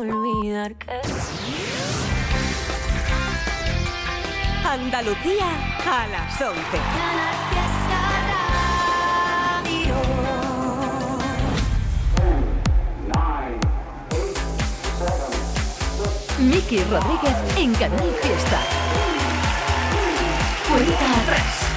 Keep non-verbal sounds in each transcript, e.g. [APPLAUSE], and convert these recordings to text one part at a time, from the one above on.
Olvidar que... Andalucía a las 11. Miki Rodríguez en Canal Fiesta. Cuenta atrás.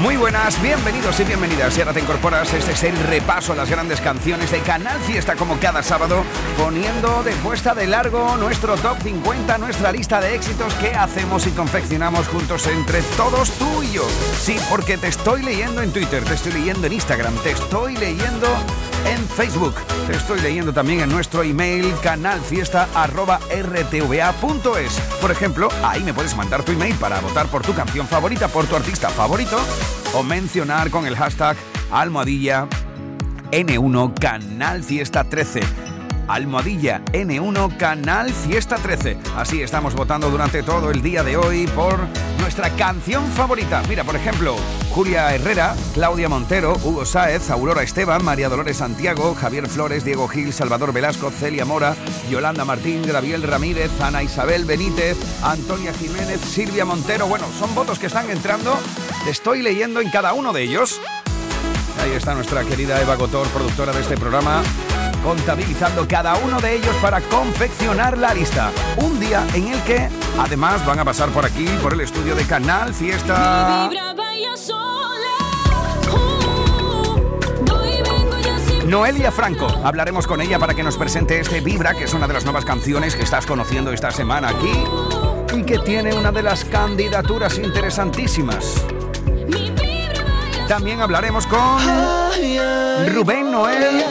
Muy buenas, bienvenidos y bienvenidas. Si ahora te incorporas, este es el repaso a las grandes canciones de Canal Fiesta, como cada sábado, poniendo de puesta de largo nuestro top 50, nuestra lista de éxitos que hacemos y confeccionamos juntos entre todos tú y yo. Sí, porque te estoy leyendo en Twitter, te estoy leyendo en Instagram, te estoy leyendo en Facebook, te estoy leyendo también en nuestro email canalfiesta.rtva.es. Por ejemplo, ahí me puedes mandar tu email para votar por tu canción favorita, por tu artista favorito o mencionar con el hashtag almohadilla N1 Canal Fiesta 13. Almohadilla N1 Canal Fiesta 13. Así estamos votando durante todo el día de hoy por nuestra canción favorita. Mira, por ejemplo, Julia Herrera, Claudia Montero, Hugo Sáez, Aurora Esteban, María Dolores Santiago, Javier Flores, Diego Gil, Salvador Velasco, Celia Mora, Yolanda Martín, Gabriel Ramírez, Ana Isabel Benítez, Antonia Jiménez, Silvia Montero. Bueno, son votos que están entrando. Estoy leyendo en cada uno de ellos. Ahí está nuestra querida Eva Gotor, productora de este programa, contabilizando cada uno de ellos para confeccionar la lista. Un día en el que además van a pasar por aquí, por el estudio de Canal Fiesta. Noelia Franco, hablaremos con ella para que nos presente este Vibra, que es una de las nuevas canciones que estás conociendo esta semana aquí y que tiene una de las candidaturas interesantísimas. También hablaremos con Rubén Noel,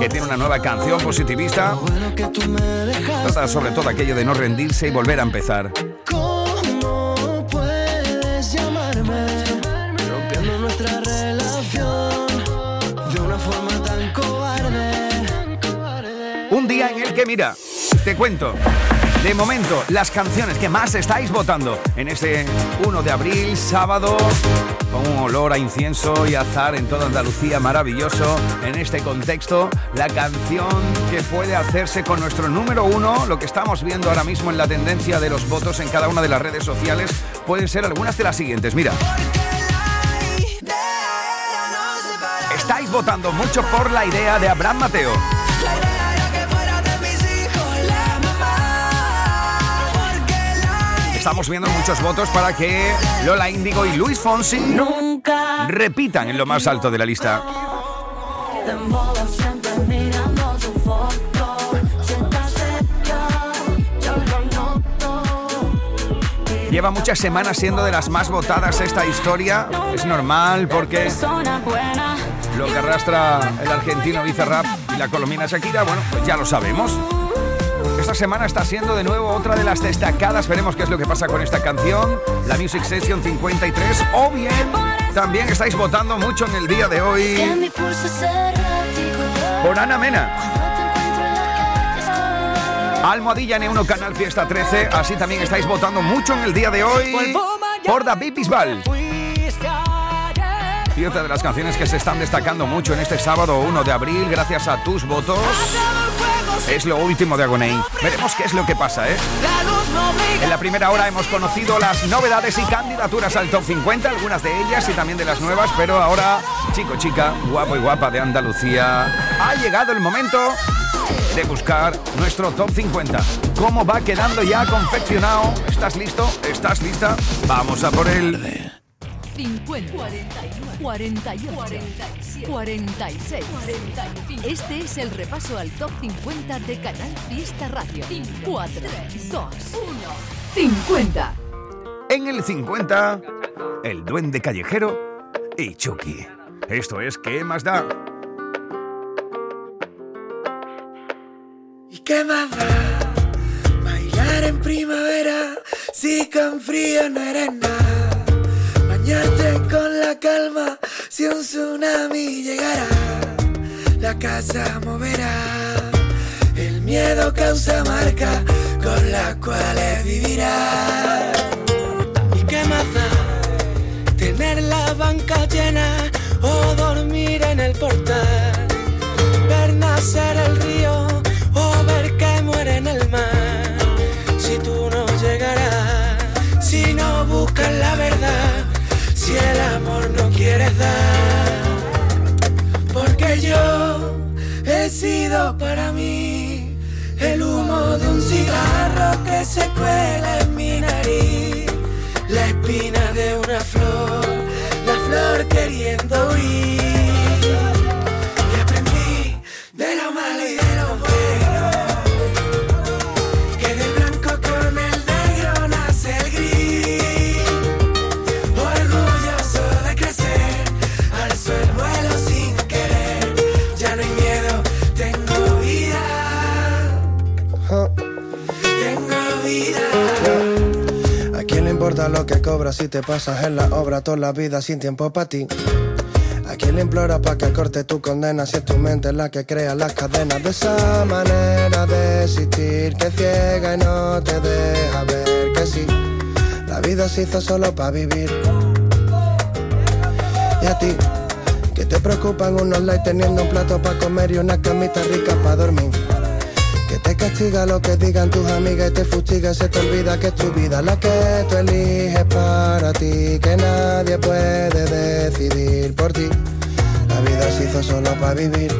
que tiene una nueva canción positivista. Trata sobre todo aquello de no rendirse y volver a empezar. ¿Cómo puedes llamarme? Rompiendo nuestra relación de una forma tan cobarde. Un día en el que, mira, te cuento. De momento, las canciones que más estáis votando en este 1 de abril, sábado, con un olor a incienso y azar en toda Andalucía maravilloso. En este contexto, la canción que puede hacerse con nuestro número uno, lo que estamos viendo ahora mismo en la tendencia de los votos en cada una de las redes sociales, pueden ser algunas de las siguientes. Mira. Estáis votando mucho por la idea de Abraham Mateo. Estamos viendo muchos votos para que Lola Índigo y Luis Fonsi Nunca repitan en lo más alto de la lista. Lleva muchas semanas siendo de las más votadas esta historia. Es normal porque lo que arrastra el argentino Bizarrap y la colombiana Shakira, bueno, pues ya lo sabemos. Esta semana está siendo de nuevo otra de las destacadas. Veremos qué es lo que pasa con esta canción, la Music Session 53. O bien, también estáis votando mucho en el día de hoy por Ana Mena. Almohadilla N1 Canal Fiesta 13. Así también estáis votando mucho en el día de hoy por David Bisbal. Y otra de las canciones que se están destacando mucho en este sábado 1 de abril, gracias a tus votos, es lo último de Agoney. Veremos qué es lo que pasa, ¿eh? En la primera hora hemos conocido las novedades y candidaturas al top 50, algunas de ellas y también de las nuevas, pero ahora, chico, chica, guapo y guapa de Andalucía, ha llegado el momento de buscar nuestro top 50. ¿Cómo va quedando ya confeccionado? ¿Estás listo? ¿Estás lista? Vamos a por él. 50, 41, 48, 46, 45. Este es el repaso al top 50 de Canal Fiesta Radio. 4, 2, 1, 50. En el 50, el duende callejero y Chucky. Esto es ¿Qué más da? ¿Y qué más da? Bailar en primavera si con frío no eres nada. Con la calma si un tsunami llegara. La casa moverá. El miedo causa marca con las cuales vivirá. ¿Y qué más da? Tener la banca llena o dormir en el portal. Ver nacer el río o ver que muere en el mar. Si tú no llegarás, si no buscas la verdad, si el amor no quieres dar. Porque yo he sido para mí el humo de un cigarro que se cuela en mi nariz, la espina de una flor, la flor queriendo huir. Cobras si te pasas en la obra toda la vida sin tiempo para ti? ¿A quién le implora para que corte tu condena si es tu mente la que crea las cadenas de esa manera de existir que ciega y no te deja ver que sí? La vida se hizo solo para vivir. Y a ti, que te preocupan unos likes teniendo un plato para comer y una camita rica para dormir. Que te castiga lo que digan tus amigas y te fustiga se te olvida que es tu vida la que tú eliges para ti, que nadie puede decidir por ti. La vida se hizo solo para vivir.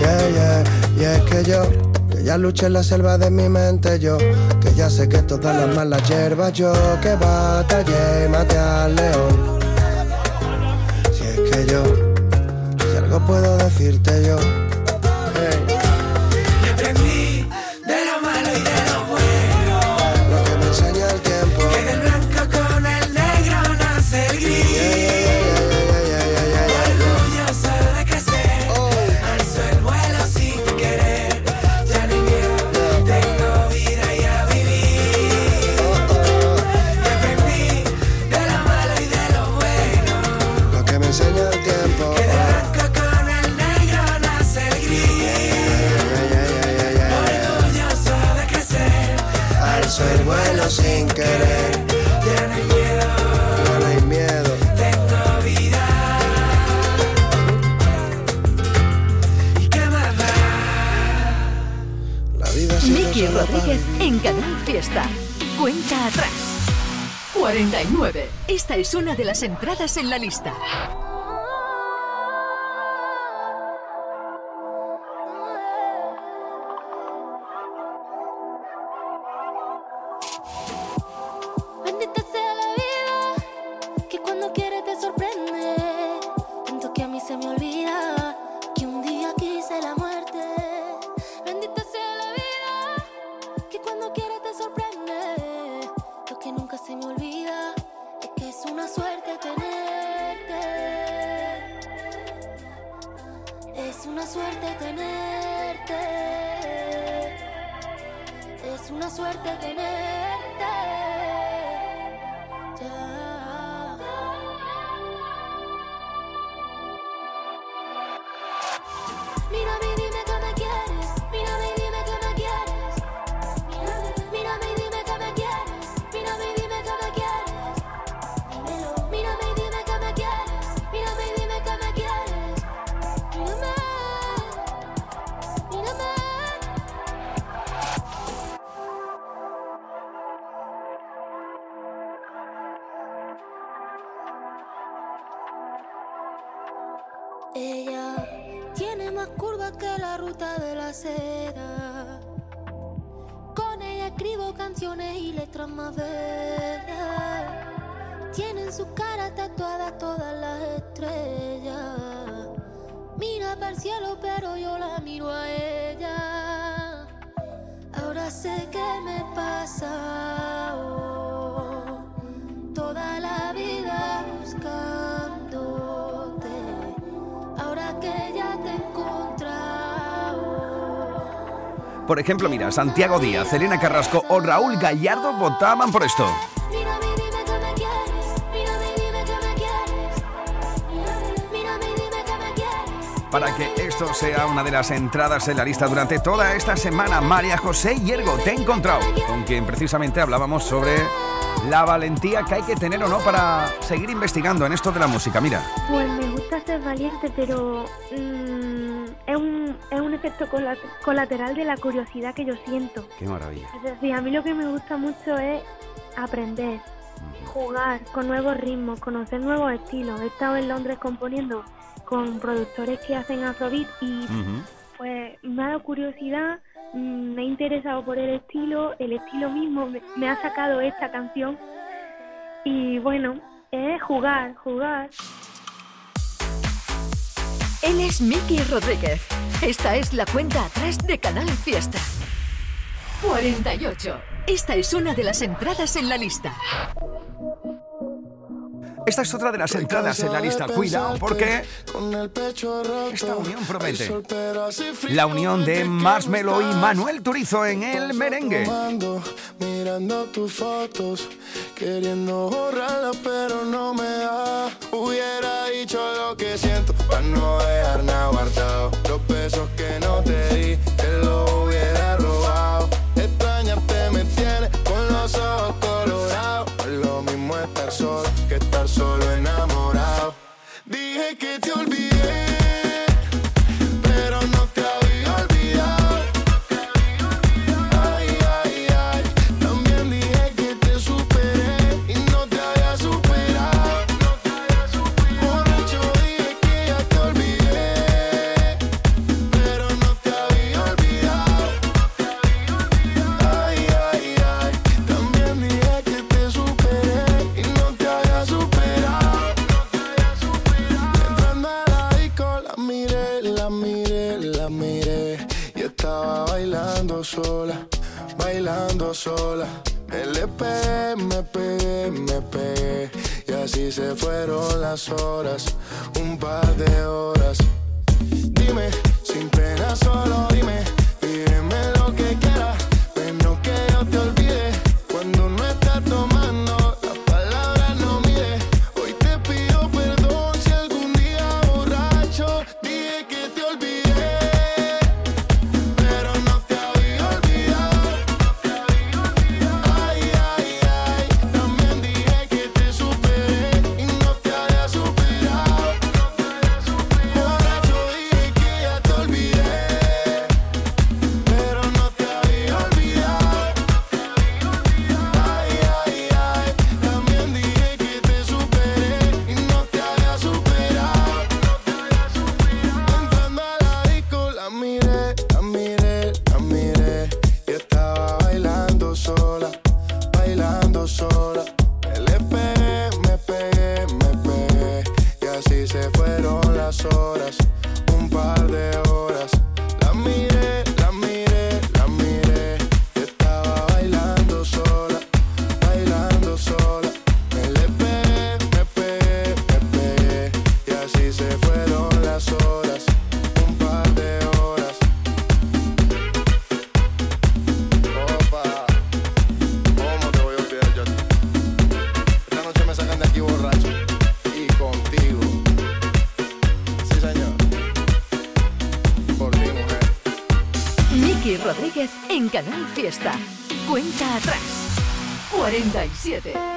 Yeah, yeah. Y es que yo, que ya luché en la selva de mi mente, yo, que ya sé que todas las malas hierbas, yo, que batallé y maté al león. Si es que yo, si algo puedo decirte yo. Miki Rodríguez en Canal Fiesta. Cuenta atrás. 49. Esta es una de las entradas en la lista. Por ejemplo, mira, Santiago Díaz, Elena Carrasco o Raúl Gallardo votaban por esto. Mírame y dime que me quieres. Mírame y dime que me quieres. Mírame, mírame y dime que me quieres. Para que esto sea una de las entradas en la lista durante toda esta semana, María José Hiergo, te he encontrado, con quien precisamente hablábamos sobre la valentía que hay que tener o no para seguir investigando en esto de la música. Mira, Pues me gusta ser valiente, pero mm, es, un, es un efecto colateral de la curiosidad que yo siento. Qué maravilla. Es decir, a mí lo que me gusta mucho es aprender, jugar con nuevos ritmos, conocer nuevos estilos. He estado en Londres componiendo con productores que hacen afrobeat y pues me ha dado curiosidad, mm, me he interesado por el estilo, el estilo mismo me, ha sacado esta canción y bueno, es jugar, jugar. Él es Miki Rodríguez. Esta es la cuenta atrás de Canal Fiesta. 48. Esta es una de las entradas en la lista. Esta es otra de las entradas en la lista. Cuidado porque esta unión promete. La unión de Marshmello y Manuel Turizo en el merengue. Mirando tus fotos, queriendo borrarlas, pero no me da. Hubiera dicho lo que siento para no dejar nada guardado. Besos que no te di, Cuenta atrás. 47.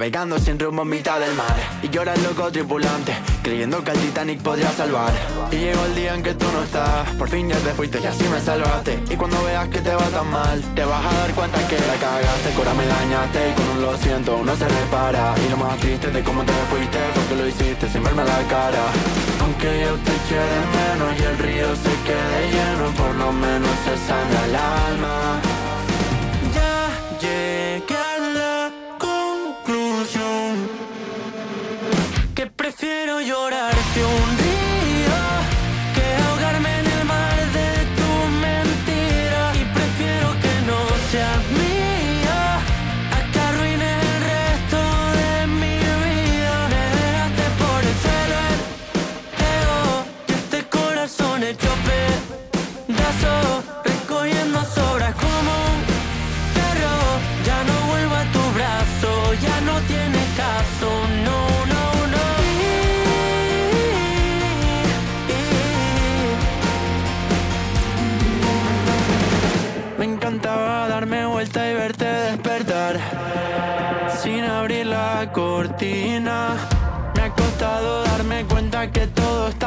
Navegando sin rumbo en mitad del mar. Y era el loco tripulante, creyendo que el Titanic podría salvar. Y llegó el día en que tú no estás, por fin ya te fuiste y así me salvaste. Y cuando veas que te va tan mal, te vas a dar cuenta que la cagaste, que me dañaste y con un lo siento uno se repara. Y lo más triste de cómo te fuiste fue que lo hiciste sin verme la cara. Aunque yo te quiera menos y el río se quede lleno, por lo menos se sana el alma. Llorarte un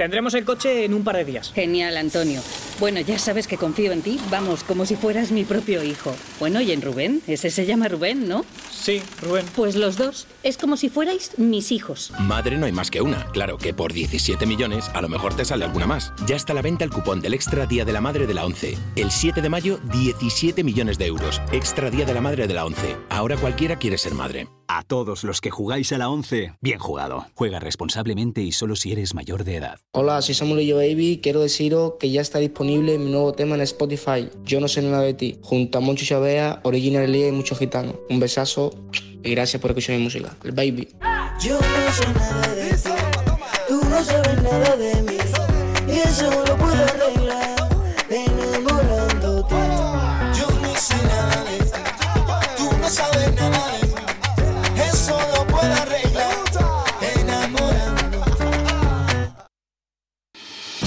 Tendremos el coche en un par de días. Genial, Antonio. Bueno, ya sabes que confío en ti, vamos, como si fueras mi propio hijo. Bueno, y en Rubén, ese se llama Rubén, ¿no? Sí, Rubén. Pues los dos, es como si fuerais mis hijos. Madre no hay más que una, claro que por 17 millones a lo mejor te sale alguna más. Ya está a la venta el cupón del Extra Día de la Madre de la 11. El 7 de mayo, 17 millones de euros. Extra Día de la Madre de la 11. Ahora cualquiera quiere ser madre. A todos los que jugáis a la 11, bien jugado. Juega responsablemente y solo si eres mayor de edad. Hola, soy Samuel Yo Baby. Quiero deciros que ya está disponible mi nuevo tema en Spotify, Yo no sé nada de ti, junto a Moncho Chavea, Original Lee y mucho gitano. Un besazo y gracias por escuchar mi música. El Baby. Yo no sé nada de ti, tú no sabes nada de mí, y eso lo puedo arreglar enamorándote. Yo no sé nada de ti, tú no sabes nada de mí.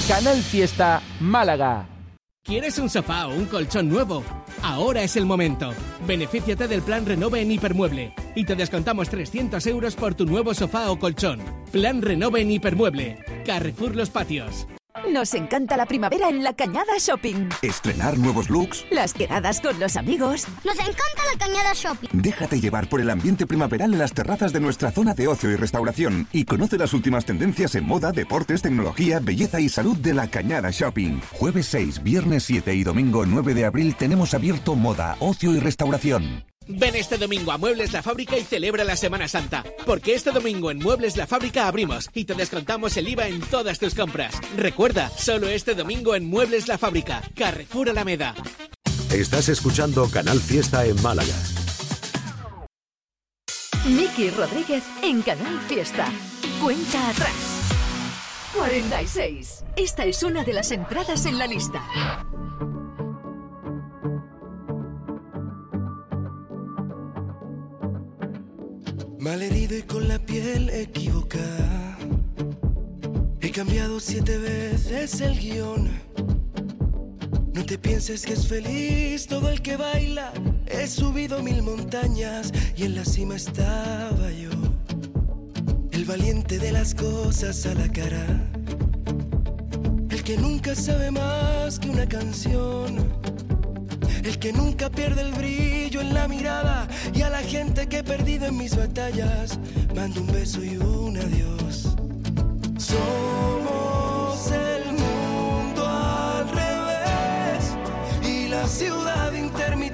Canal Fiesta Málaga. ¿Quieres un sofá o un colchón nuevo? Ahora es el momento. Benefíciate del plan Renove en Hipermueble y te descontamos 300 euros por tu nuevo sofá o colchón. Plan Renove en Hipermueble. Carrefour Los Patios. Nos encanta la primavera en la Cañada Shopping. Estrenar nuevos looks. Las quedadas con los amigos. Nos encanta la Cañada Shopping. Déjate llevar por el ambiente primaveral en las terrazas de nuestra zona de ocio y restauración y conoce las últimas tendencias en moda, deportes, tecnología, belleza y salud de la Cañada Shopping. Jueves 6, viernes 7 y domingo 9 de abril tenemos abierto moda, ocio y restauración. Ven este domingo a Muebles La Fábrica y celebra la Semana Santa, porque este domingo en Muebles La Fábrica abrimos y te descontamos el IVA en todas tus compras. Recuerda, solo este domingo en Muebles La Fábrica, Carrefour Alameda. Estás escuchando Canal Fiesta en Málaga. Miki Rodríguez en Canal Fiesta. Cuenta atrás. 46. Esta es una de las entradas en la lista. Malherido y con la piel equivocada. He cambiado siete veces el guion. No te pienses que es feliz todo el que baila. He subido mil montañas y en la cima estaba yo. El valiente de las cosas a la cara. El que nunca sabe más que una canción el que nunca pierde el brillo en la mirada y a la gente que he perdido en mis batallas, mando un beso y un adiós. Somos el mundo al revés y la ciudad intermitente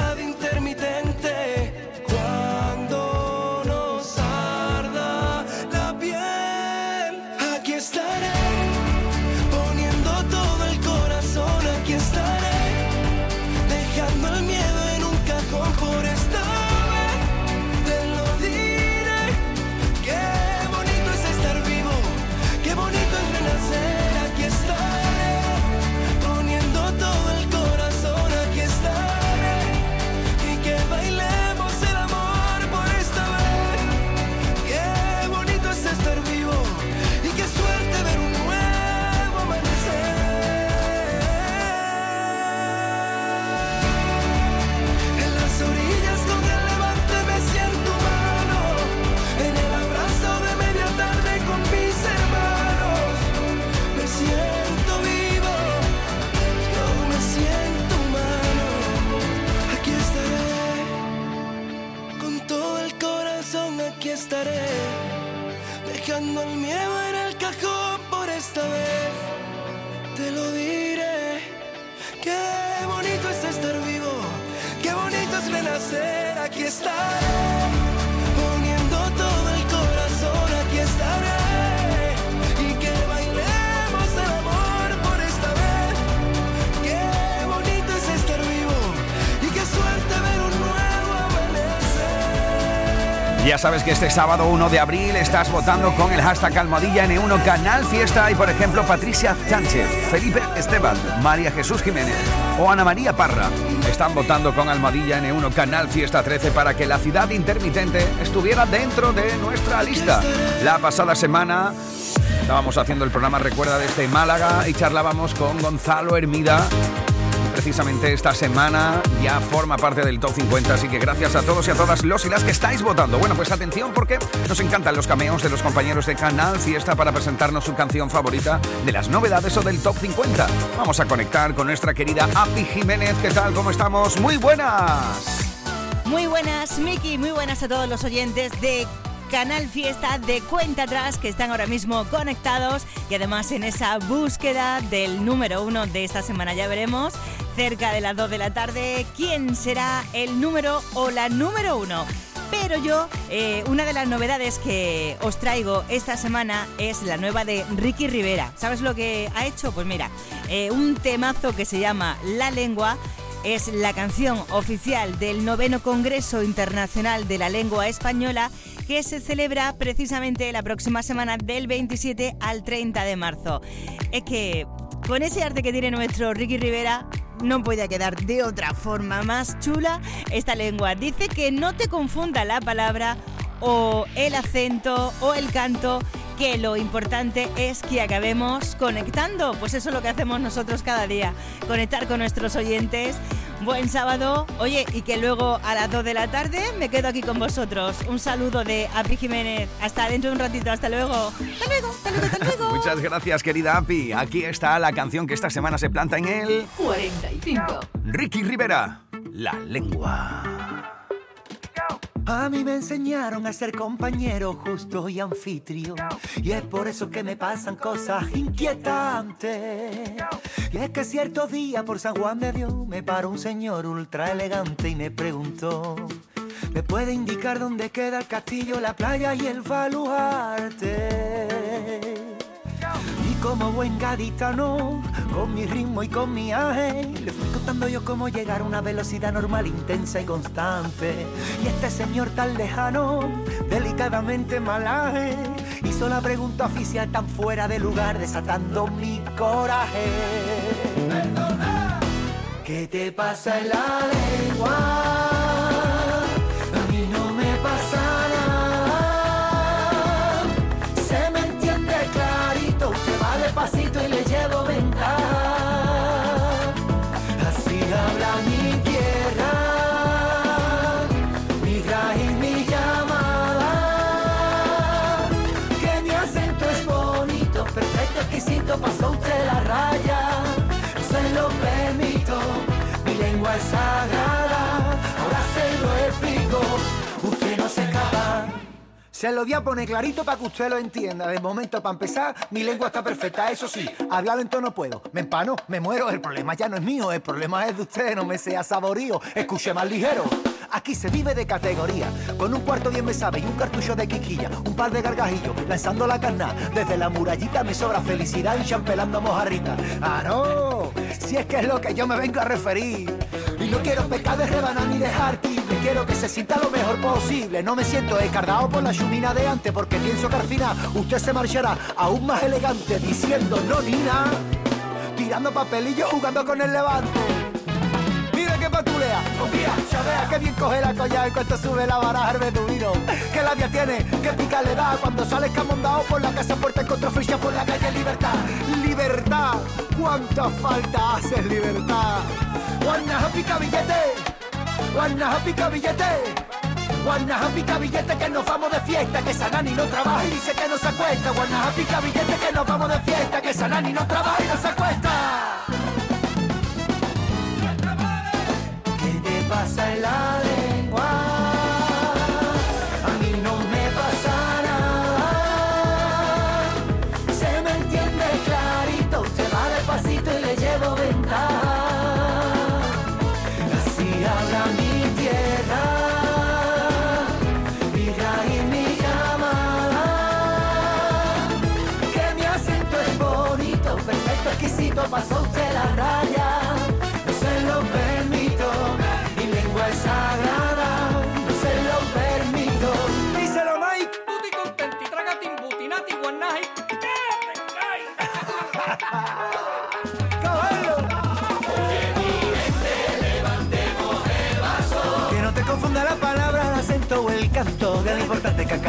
Ya sabes que este sábado 1 de abril estás votando con el hashtag Almohadilla N1 Canal Fiesta y por ejemplo Patricia Sánchez, Felipe Esteban, María Jesús Jiménez o Ana María Parra están votando con Almohadilla N1 Canal Fiesta 13 para que la ciudad intermitente estuviera dentro de nuestra lista. La pasada semana estábamos haciendo el programa Recuerda desde Málaga y charlábamos con Gonzalo Hermida precisamente esta semana ya forma parte del Top 50, así que gracias a todos y a todas los y las que estáis votando. Bueno, pues atención porque nos encantan los cameos de los compañeros de Canal Fiesta para presentarnos su canción favorita de las novedades o del Top 50. Vamos a conectar con nuestra querida Api Jiménez. ¿Qué tal? ¿Cómo estamos? Muy buenas. Muy buenas, Miki, muy buenas a todos los oyentes de Canal Fiesta de Cuenta Atrás que están ahora mismo conectados y además en esa búsqueda del número uno de esta semana. Ya veremos cerca de las 2 de la tarde quién será el número o la número uno. Pero yo, eh, una de las novedades que os traigo esta semana es la nueva de Ricky Rivera. ¿Sabes lo que ha hecho? Pues mira, eh, un temazo que se llama La Lengua es la canción oficial del noveno Congreso Internacional de la Lengua Española que se celebra precisamente la próxima semana del 27 al 30 de marzo. Es que con ese arte que tiene nuestro Ricky Rivera, no podía quedar de otra forma más chula esta lengua. Dice que no te confunda la palabra o el acento o el canto que lo importante es que acabemos conectando. Pues eso es lo que hacemos nosotros cada día, conectar con nuestros oyentes. Buen sábado, oye, y que luego a las 2 de la tarde me quedo aquí con vosotros. Un saludo de Api Jiménez. Hasta dentro de un ratito, hasta luego. Hasta luego, hasta luego, hasta luego. [LAUGHS] Muchas gracias, querida Api. Aquí está la canción que esta semana se planta en el 45. Ricky Rivera, La Lengua. A mí me enseñaron a ser compañero justo y anfitrión. Y es por eso que me pasan cosas inquietantes. Y es que cierto día por San Juan de Dios me paró un señor ultra elegante y me preguntó. ¿Me puede indicar dónde queda el castillo, la playa y el baluarte? Y como buen gaditano, con mi ritmo y con mi aje, preguntando yo cómo llegar a una velocidad normal, intensa y constante. Y este señor tan lejano, delicadamente malaje, hizo la pregunta oficial tan fuera de lugar, desatando mi coraje. ¿Qué te pasa en la lengua? Se lo voy a poner clarito para que usted lo entienda. De momento, para empezar, mi lengua está perfecta. Eso sí, hablar lento no puedo. Me empano, me muero. El problema ya no es mío, el problema es de usted. No me sea saborío. Escuche más ligero. Aquí se vive de categoría. Con un cuarto bien me sabe y un cartucho de quiquilla. Un par de gargajillos, lanzando la carna. Desde la murallita me sobra felicidad y champelando mojarrita. ¡Ah, no! Si es que es lo que yo me vengo a referir. No quiero pecar de rebanar ni dejar tible. Quiero que se sienta lo mejor posible. No me siento escardado por la chumina de antes. Porque pienso que al final usted se marchará aún más elegante. Diciendo no ni. Tirando papelillos jugando con el levante. Mira que patulea, confía, ya vea que bien coge la collar en cuanto sube la baraja el beduino. Que labia tiene, que pica le da cuando sale escamondado por la casa puerta encontró ficha por la calle Libertad. Libertad, cuánta falta hace libertad. Guanaja pica billete, guanaja pica billete. Guanaja pica billete que nos vamos de fiesta, que Sanani no trabaja y dice que no se acuesta. Guanaja pica billete que nos vamos de fiesta, que Sanani no trabaja y no se acuesta. ¿Qué te pasa en la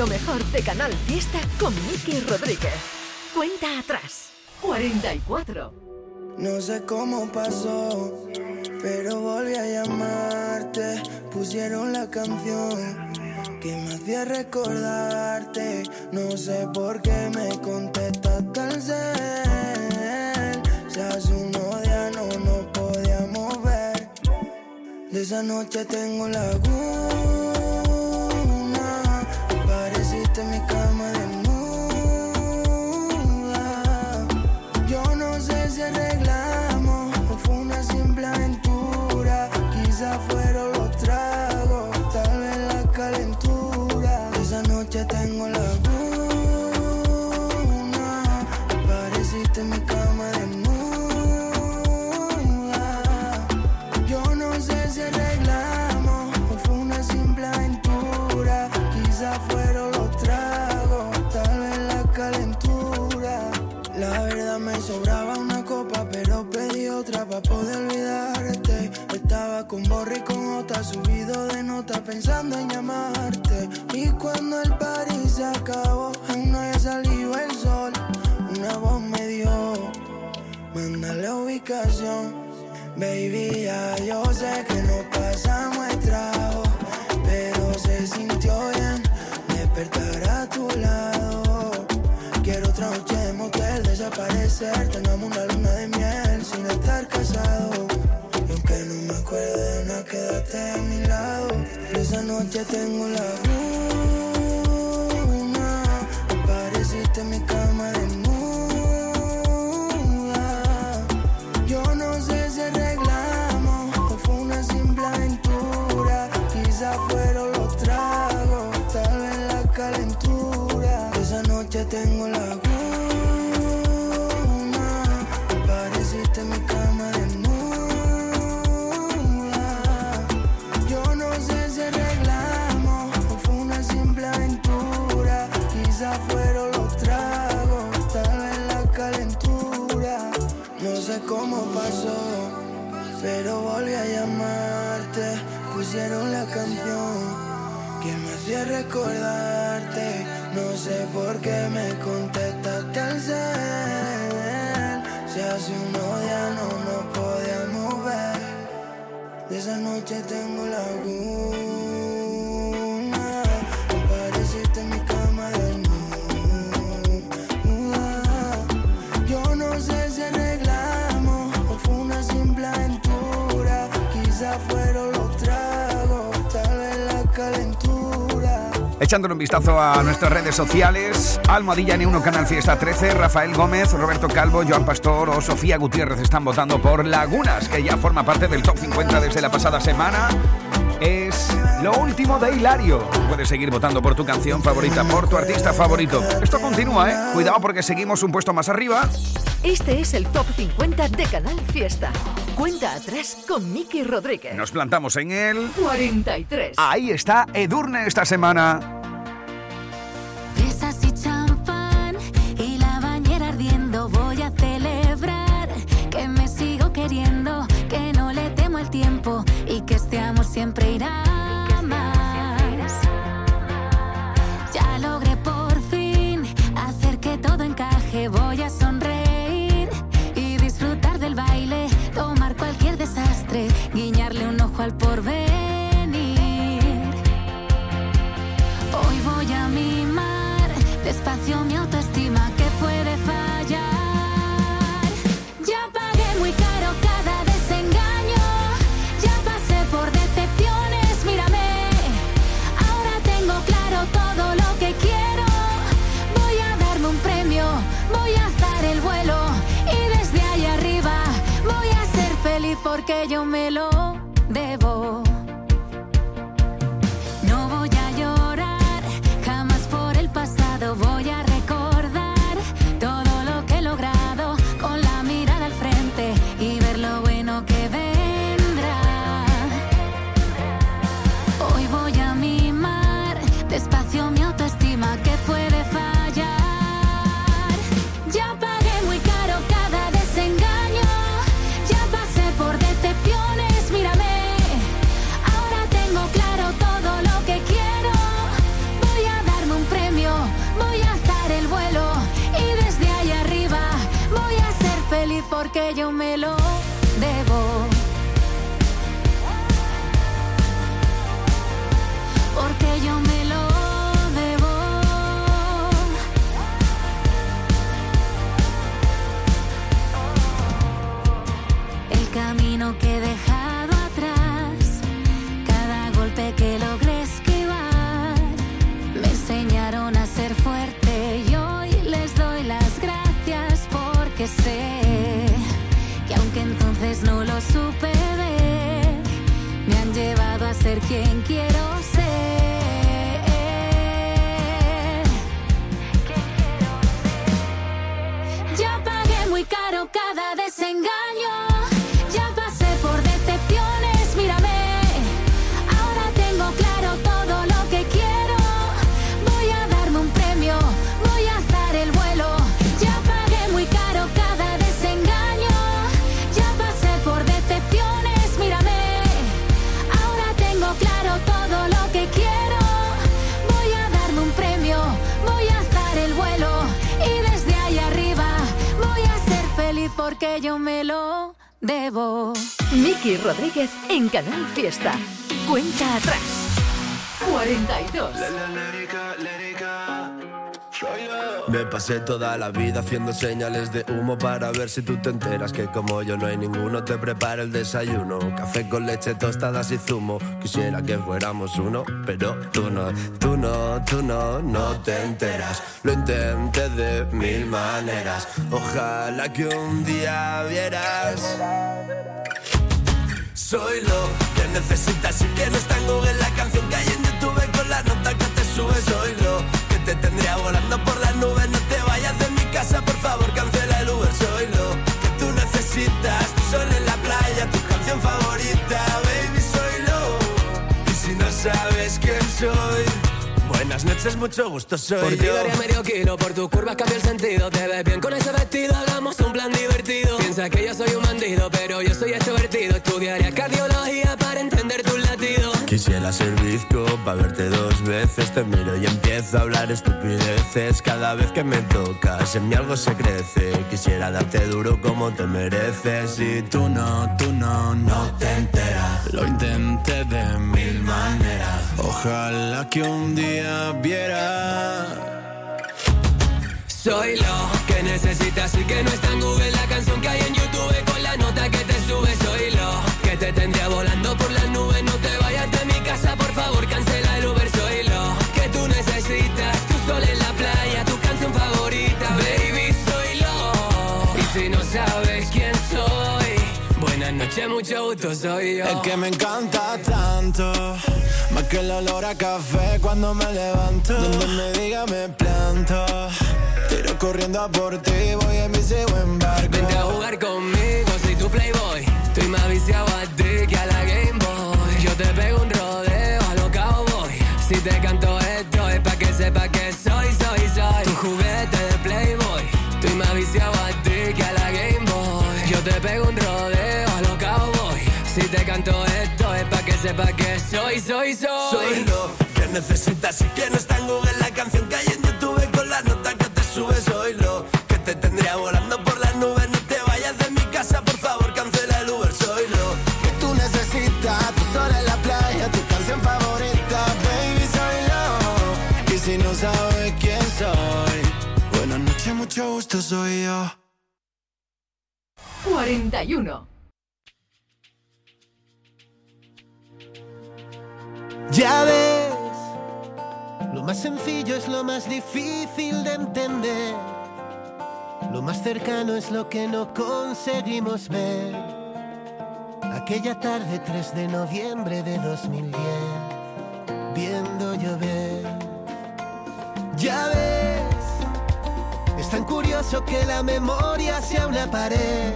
Lo mejor de Canal Fiesta con Miki Rodríguez. Cuenta atrás. 44. No sé cómo pasó, pero volví a llamarte. Pusieron la canción que me hacía recordarte. No sé por qué me contestas tan cel. Si hace unos no nos podíamos ver. De esa noche tengo laguna. Otra para poder olvidarte. Estaba con borra y con otra, subido de nota pensando en llamarte. Y cuando el party se acabó, aún no había salido el sol. Una voz me dio, manda la ubicación. Baby, ya yo sé que no pasamos el trago, pero se sintió bien despertar a tu lado. Quiero otra noche de motel, desaparecer, tengamos una luna de miel estar casados. estés a mi lado. Esa noche tengo la luna. Apareciste en mi cama desnuda. Yo no sé si arreglamos o fue una simple aventura. Quizá fueron los tragos, tal vez la calentura. Esa noche tengo la cómo pasó, pero volví a llamarte. Pusieron la canción que me hacía recordarte. No sé por qué me contestaste al cel. Si hace unos días no nos podíamos ver. De esa noche tengo la laguna. Apareciste en mi Echándole un vistazo a nuestras redes sociales, Almohadilla N1 Canal Fiesta 13, Rafael Gómez, Roberto Calvo, Joan Pastor o Sofía Gutiérrez están votando por Lagunas, que ya forma parte del top 50 desde la pasada semana. Es lo último de Hilario. Puedes seguir votando por tu canción favorita, por tu artista favorito. Esto continúa, ¿eh? Cuidado porque seguimos un puesto más arriba. Este es el top 50 de Canal Fiesta. Cuenta atrás con Miki Rodríguez. Nos plantamos en el... 43. Ahí está Edurne esta semana. Fresas y champán y la bañera ardiendo. Voy a celebrar que me sigo queriendo, que no le temo al tiempo todo encaje. Voy a sonreír y disfrutar del baile, tomar cualquier desastre, guiñarle un ojo al porvenir. Hoy voy a mimar despacio mi autoestima yo me lo yo me lo debo. Miki Rodríguez en Canal Fiesta. Cuenta atrás. 42. Me pasé toda la vida haciendo señales de humo para ver si tú te enteras que como yo no hay ninguno te prepara el desayuno. Café con leche, tostadas y zumo. Quisiera que fuéramos uno, pero tú no, tú no, tú no, no te enteras. Lo intenté de mil maneras. Ojalá que un día vieras. Soy lo que necesitas y que no está en la canción que hay en YouTube con la nota que te sube. Soy lo te tendría volando por las nubes. No te vayas de mi casa, por favor, cancela el Uber. Soy lo que tú necesitas. Tu sol en la playa, tu canción favorita, baby. Soy lo. Y si no sabes quién soy. Buenas noches, mucho gusto, soy Por ti daría medio kilo, por tu curva cambia el sentido. Te ves bien con ese vestido, hagamos un plan divertido. Piensa que yo soy un bandido, pero yo soy extrovertido. Estudiaría cardiología Quisiera ser bizco para verte dos veces. Te miro y empiezo a hablar estupideces. Cada vez que me tocas, en mí algo se crece. Quisiera darte duro como te mereces. Y tú no, tú no, no te enteras. Lo intenté de mil maneras. Ojalá que un día viera. Soy lo que necesitas y que no está en Google la canción que hay en YouTube con la nota que te sube. Soy lo que te tendría volando por las nubes. Favor, cancela el Uber. Soy lo que tú necesitas. Tu sol en la playa, tu canción favorita, baby. Soy lo. Y si no sabes quién soy, buenas noches, mucho gusto, soy yo. Es que me encanta tanto. Más que el olor a café cuando me levanto. Donde me diga me planto. Tiro corriendo a por ti, voy en mi buen barco. Vente a jugar conmigo, soy tu playboy. Estoy más viciado a ti que a la Game Boy. Yo te pego un Si te canto esto es pa' que sepa que soy, soy, soy. Tu juguete de playboy. Estoy más viciado a ti que a la Game Boy. Yo te pego un rodeo a lo cowboy. Si te canto esto es pa' que sepa que soy, soy, soy. Soy lo que necesitas y que no está en Google la canción que hay gusto, soy yo. 41. Ya ves, lo más sencillo es lo más difícil de entender. Lo más cercano es lo que no conseguimos ver. Aquella tarde 3 de noviembre de 2010, tan curioso que la memoria sea una pared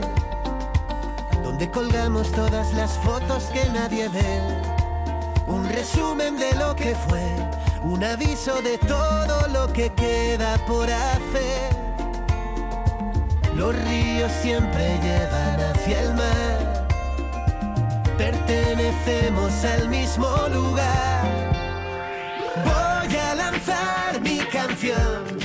donde colgamos todas las fotos que nadie ve. Un resumen de lo que fue, un aviso de todo lo que queda por hacer. Los ríos siempre llevan hacia el mar, pertenecemos al mismo lugar. Voy a lanzar mi canción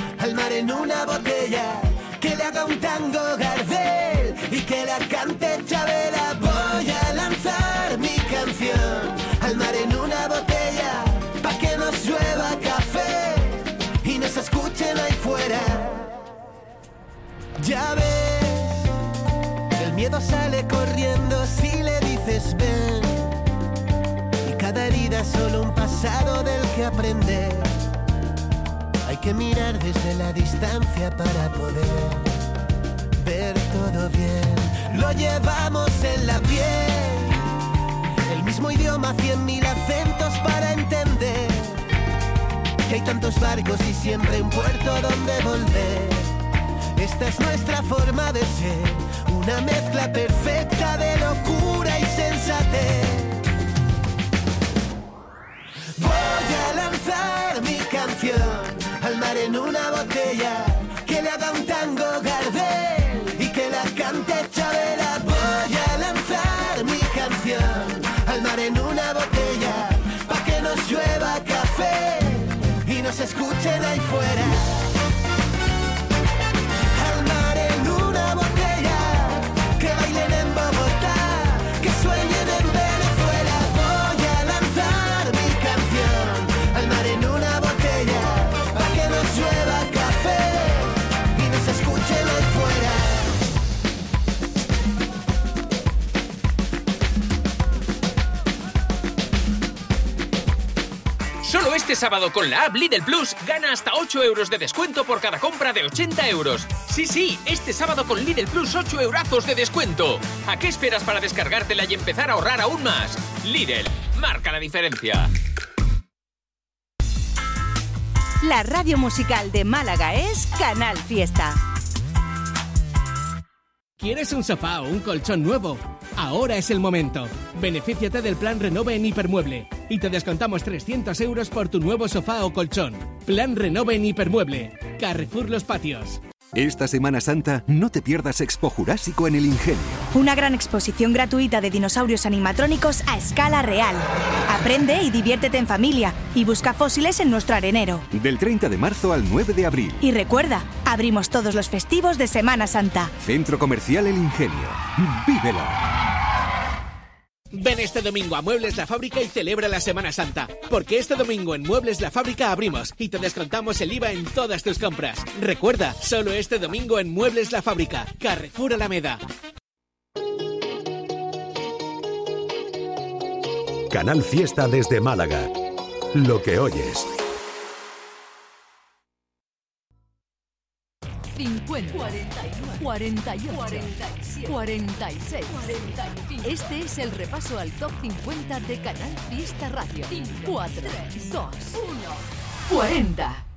en una botella, que le haga un tango Gardel y que la cante Chabela. Voy a lanzar mi canción al mar en una botella, pa' que nos llueva café y nos escuchen ahí fuera. Ya ves, el miedo sale corriendo si le dices ven. Y cada herida es solo un pasado del que aprender. Que mirar desde la distancia para poder ver todo bien. Lo llevamos en la piel. El mismo idioma, cien mil acentos para entender. Que hay tantos barcos y siempre un puerto donde volver. Esta es nuestra forma de ser, una mezcla perfecta de locura y sensatez. Nos escuchen ahí fuera. Sábado con la app Lidl Plus gana hasta 8 euros de descuento por cada compra de 80 euros. Sí, sí, este sábado con Lidl Plus 8 eurazos de descuento. ¿A qué esperas para descargártela y empezar a ahorrar aún más? Lidl, marca la diferencia. La radio musical de Málaga es Canal Fiesta. ¿Quieres un sofá o un colchón nuevo? Ahora es el momento. Benefíciate del plan Renove en Hipermueble y te descontamos 300 euros por tu nuevo sofá o colchón. Plan Renove en Hipermueble. Carrefour Los Patios. Esta Semana Santa no te pierdas Expo Jurásico en el Ingenio. Una gran exposición gratuita de dinosaurios animatrónicos a escala real. Aprende y diviértete en familia y busca fósiles en nuestro arenero. Del 30 de marzo al 9 de abril. Y recuerda, abrimos todos los festivos de Semana Santa. Centro Comercial El Ingenio. ¡Vívelo! Ven este domingo a Muebles La Fábrica y celebra la Semana Santa, porque este domingo en Muebles La Fábrica abrimos y te descontamos el IVA en todas tus compras. Recuerda, solo este domingo en Muebles La Fábrica, Carrefour Alameda. Canal Fiesta desde Málaga. Lo que oyes. 50, 41, 48, 47, 46, 45. Este es el repaso al top 50 de Canal Fiesta Radio. 4, 3, 2, 1, 40.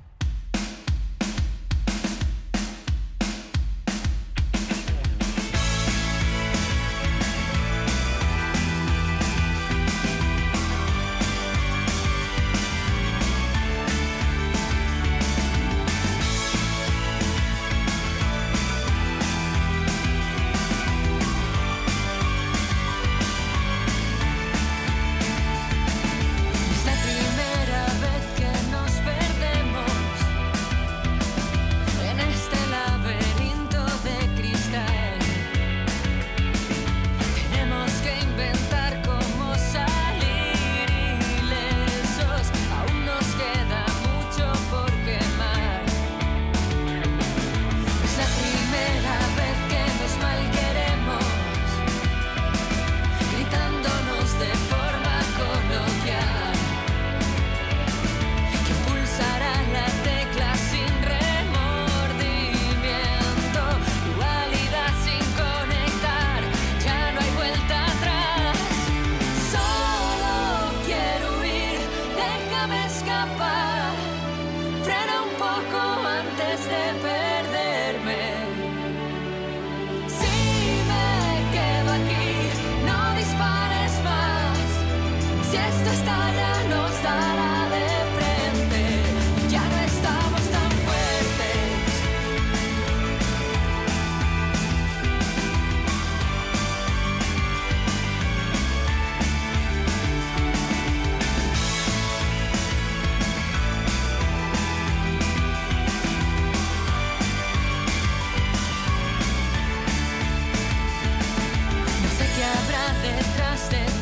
detrás de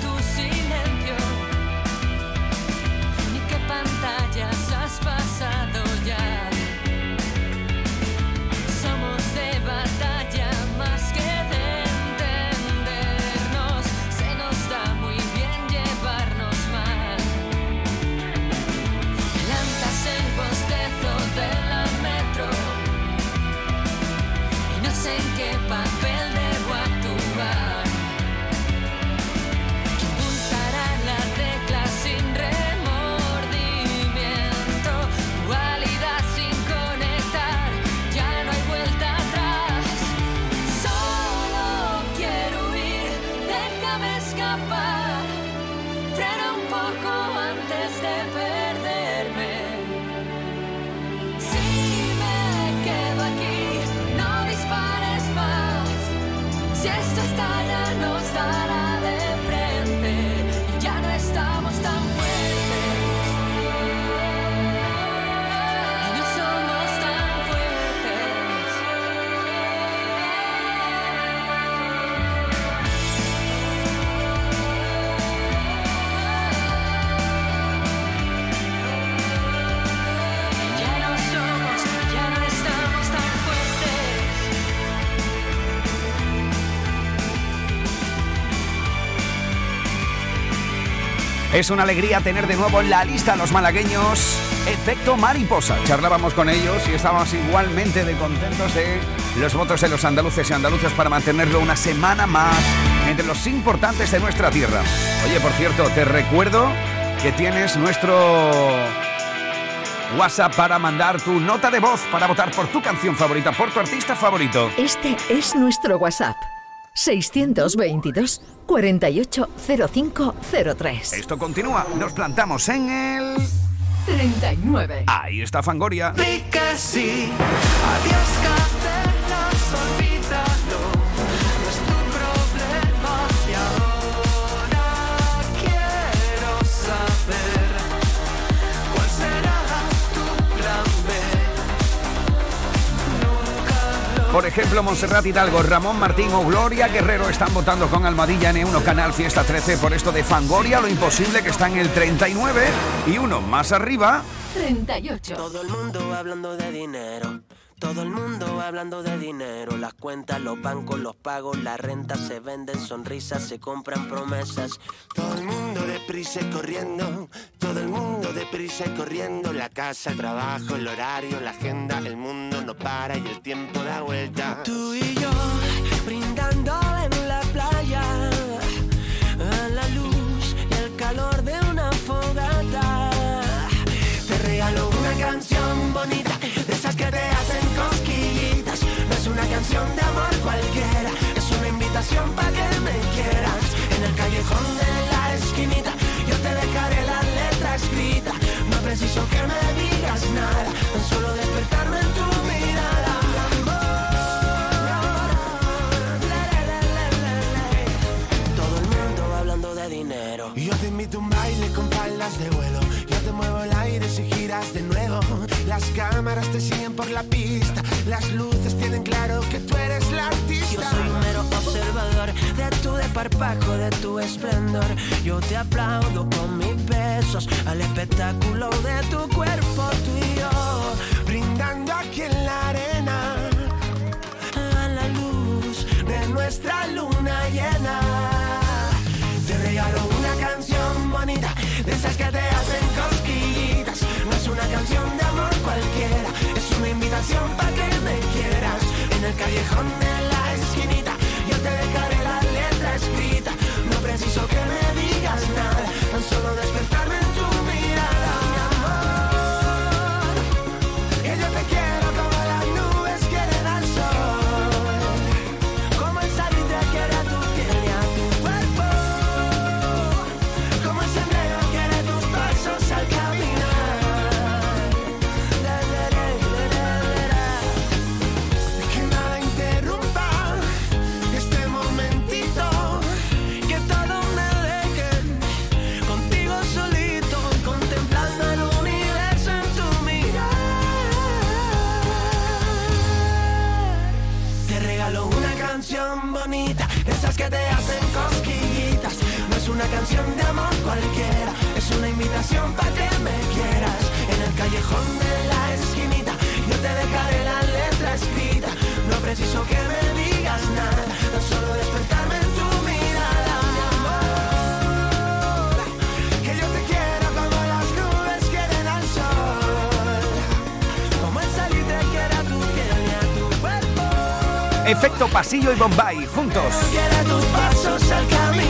Es una alegría tener de nuevo en la lista a los malagueños Efecto Mariposa. Charlábamos con ellos y estábamos igualmente de contentos de los votos de los andaluces y andaluces para mantenerlo una semana más entre los importantes de nuestra tierra. Oye, por cierto, te recuerdo que tienes nuestro WhatsApp para mandar tu nota de voz para votar por tu canción favorita, por tu artista favorito. Este es nuestro WhatsApp. 622 480503. Esto continúa. Nos plantamos en el 39. Ahí está Fangoria. Di que sí, adiós Por ejemplo, Montserrat Hidalgo, Ramón Martín o Gloria Guerrero están votando con Almadilla N1 Canal Fiesta 13 por esto de Fangoria, lo imposible que está en el 39 y uno más arriba. 38. Todo el mundo hablando de dinero. Todo el mundo hablando de dinero, las cuentas, los bancos, los pagos, la renta, se venden sonrisas, se compran promesas. Todo el mundo deprisa y corriendo, todo el mundo deprisa y corriendo, la casa, el trabajo, el horario, la agenda, el mundo no para y el tiempo da vuelta. Tú y yo brindando en la playa, a la luz y el calor de una fogata. Te regalo una canción bonita, canción de amor cualquiera, es una invitación para que me quieras. En el callejón de la esquinita, yo te dejaré la letra escrita. No preciso que me digas nada, tan solo despertarme en tu mirada. Todo el mundo hablando de dinero. Yo te invito a un baile con palas de vuelo. Yo te muevo el aire si giras de nuevo. Las cámaras te siguen por la pista. Las luces tienen claro que tú eres la artista. Yo soy un mero observador de tu desparpajo, de tu esplendor. Yo te aplaudo con mis besos al espectáculo de tu cuerpo, tú y yo. Brindando aquí en la arena a la luz de nuestra luna llena. Te regalo una canción bonita, de esas que te invitación para que me quieras. En el callejón de la que te hacen cosquillitas. No es una canción de amor cualquiera, es una invitación para que me quieras. En el callejón de la esquinita, yo te dejaré la letra escrita. No preciso que me Efecto Pasillo y Bombay juntos.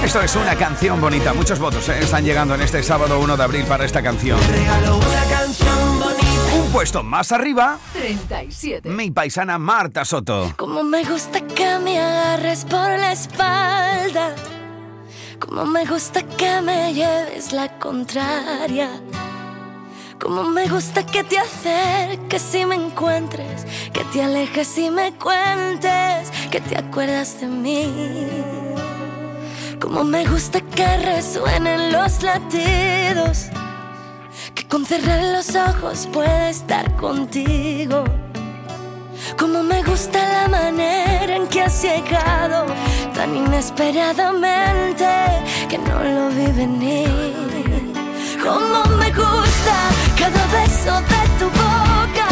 Esto es una canción bonita. Muchos votos eh, están llegando en este sábado 1 de abril para esta canción. Un puesto más arriba, 37. mi paisana Marta Soto. Como me gusta que me agarres por la espalda. Como me gusta que me lleves la contraria. Como me gusta que te acerques y me encuentres. Que te alejes y me cuentes. Que te acuerdas de mí. Como me gusta que resuenen los latidos. Que con cerrar los ojos pueda estar contigo. Como me gusta la manera en que has llegado tan inesperadamente que no lo vi venir. Como me gusta cada beso de tu boca.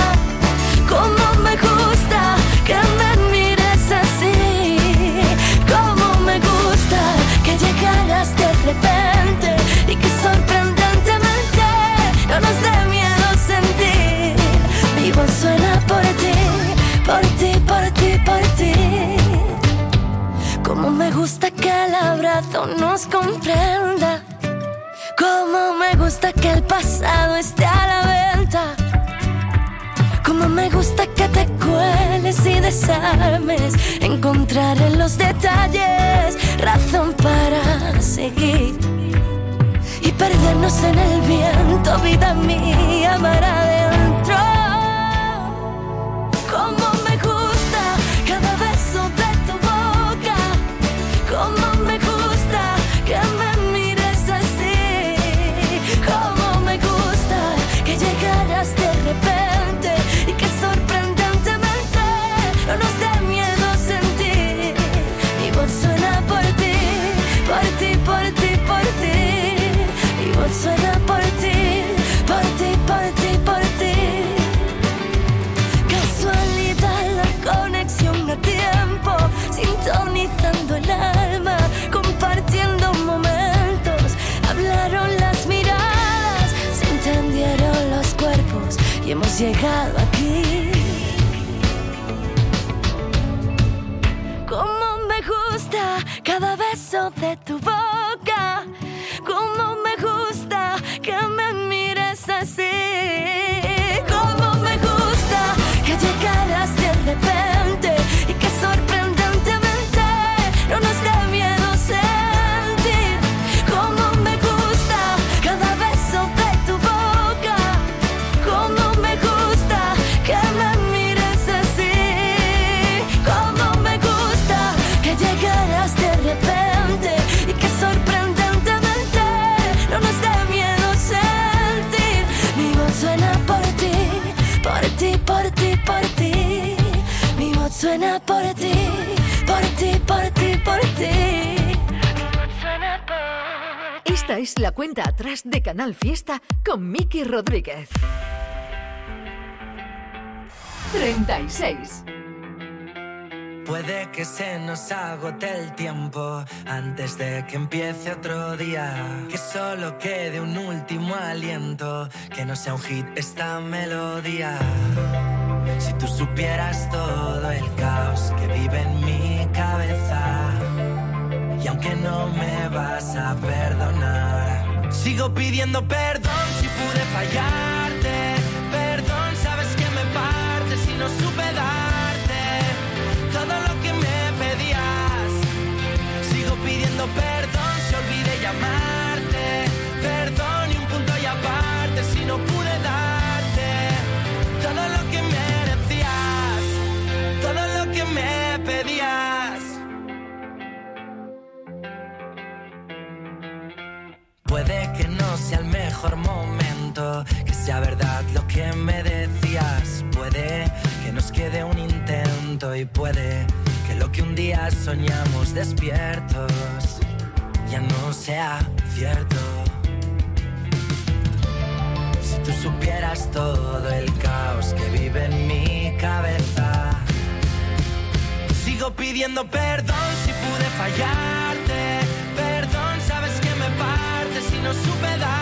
Como me gusta que me mires así. Como me gusta que llegaras de repente y que sorprendentemente no nos dé miedo sentir. Mi voz suena por ti, por ti, por ti, por ti. Como me gusta que el abrazo nos comprenda Cómo me gusta que el pasado esté a la venta. Cómo me gusta que te cueles y desarmes. Encontrar en los detalles razón para seguir. Y perdernos en el viento, vida mía, maravilla hemos llegado aquí. Como me gusta cada beso de la cuenta atrás de Canal Fiesta con Miki Rodríguez. 36. Puede que se nos agote el tiempo antes de que empiece otro día. Que solo quede un último aliento, que no sea un hit esta melodía. Si tú supieras todo el caos que vive en mi cabeza y aunque no me vas a perdonar, sigo pidiendo perdón si pude despiertos ya no sea cierto. Si tú supieras todo el caos que vive en mi cabeza, sigo pidiendo perdón si pude fallarte. Perdón, sabes que me parte si no supe dar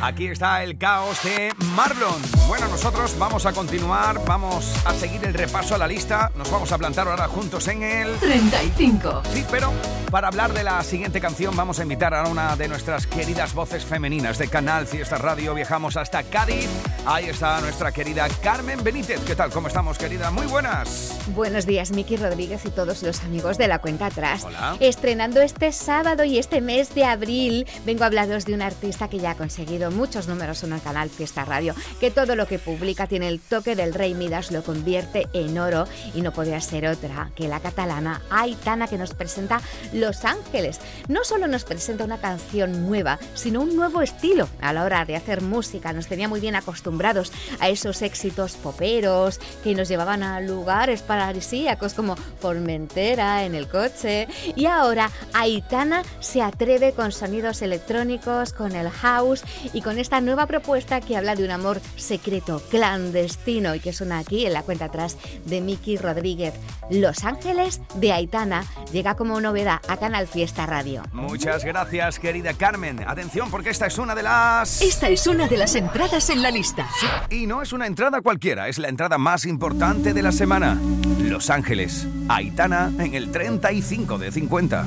Aquí está el caos de Marlon. Bueno, nosotros vamos a continuar, vamos a seguir el repaso a la lista. Nos vamos a plantar ahora juntos en el 35. Sí, pero para hablar de la siguiente canción vamos a invitar a una de nuestras queridas voces femeninas de Canal Fiesta Radio. Viajamos hasta Cádiz. Ahí está nuestra querida Carmen Benítez. ¿Qué tal? ¿Cómo estamos, querida? Muy buenas. Buenos días, Miki Rodríguez y todos los amigos de la cuenta atrás. Hola. Estrenando este sábado y este mes de abril, vengo a hablaros de un artista que ya ha conseguido muchos números en el Canal Fiesta Radio, que todos lo que publica tiene el toque del Rey Midas, lo convierte en oro y no podría ser otra que la catalana Aitana que nos presenta Los Ángeles. No solo nos presenta una canción nueva, sino un nuevo estilo a la hora de hacer música. Nos tenía muy bien acostumbrados a esos éxitos poperos que nos llevaban a lugares paradisíacos como Formentera en el coche. Y ahora Aitana se atreve con sonidos electrónicos, con el house y con esta nueva propuesta que habla de un amor secreto, clandestino y que suena aquí en la cuenta atrás de Miki Rodríguez. Los Ángeles de Aitana llega como novedad a Canal Fiesta Radio. Muchas gracias, querida Carmen. Atención, porque esta es una de las... Esta es una de las entradas en la lista. Y no es una entrada cualquiera, es la entrada más importante de la semana. Los Ángeles, Aitana en el 35 de 50.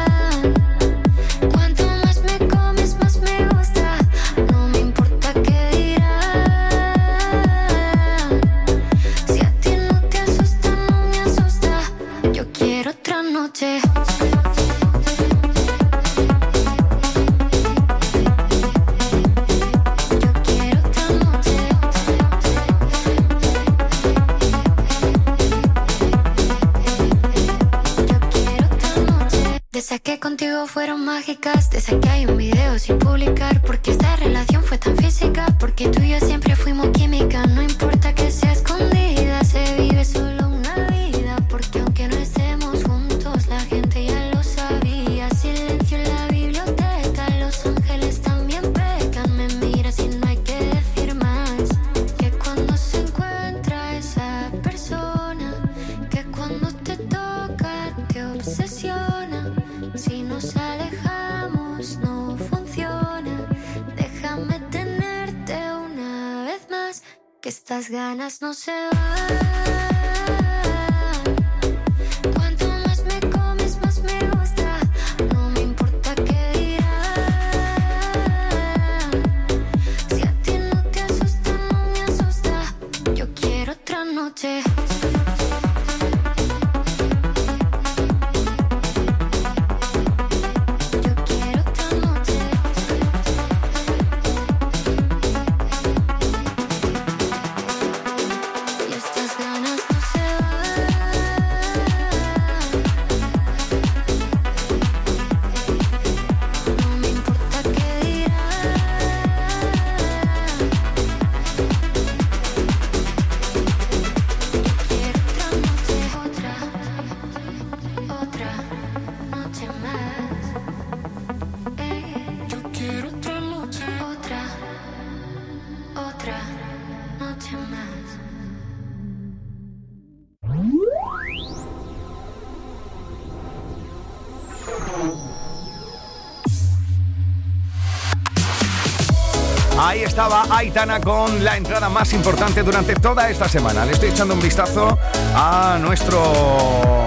Aitana con la entrada más importante durante toda esta semana. Le estoy echando un vistazo a nuestro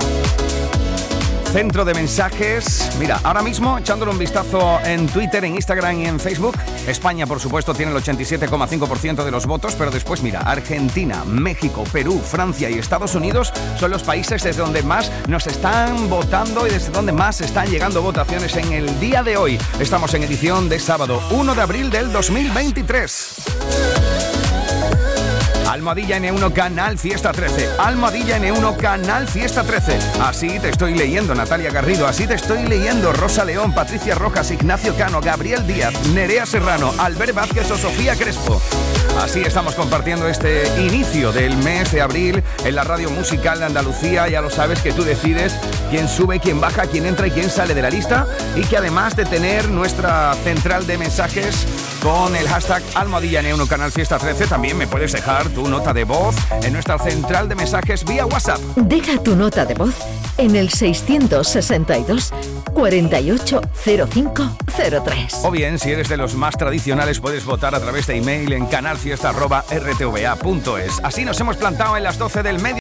centro de mensajes. Mira, ahora mismo echándole un vistazo en Twitter, en Instagram y en Facebook. España, por supuesto, tiene el 87,5% de los votos, pero después, mira, Argentina, México, Perú, Francia y Estados Unidos son los países desde donde más nos están votando y desde donde más están llegando votaciones en el día de hoy. Estamos en edición de sábado 1 de abril del 2023. Almohadilla N1 Canal Fiesta 13. Almohadilla N1 Canal Fiesta 13. Así te estoy leyendo, Natalia Garrido. Así te estoy leyendo, Rosa León, Patricia Rojas, Ignacio Cano, Gabriel Díaz, Nerea Serrano, Albert Vázquez o Sofía Crespo. Así estamos compartiendo este inicio del mes de abril en la radio musical de Andalucía. Ya lo sabes que tú decides quién sube, quién baja, quién entra y quién sale de la lista. Y que además de tener nuestra central de mensajes con el hashtag Almohadilla N1 Canal Fiesta 13, también me puedes dejar tu nota de voz en nuestra central de mensajes vía WhatsApp. Deja tu nota de voz en el 662 480503. O bien, si eres de los más tradicionales, puedes votar a través de email en canalfiesta.rtva.es. Así nos hemos plantado en las 12 del medio.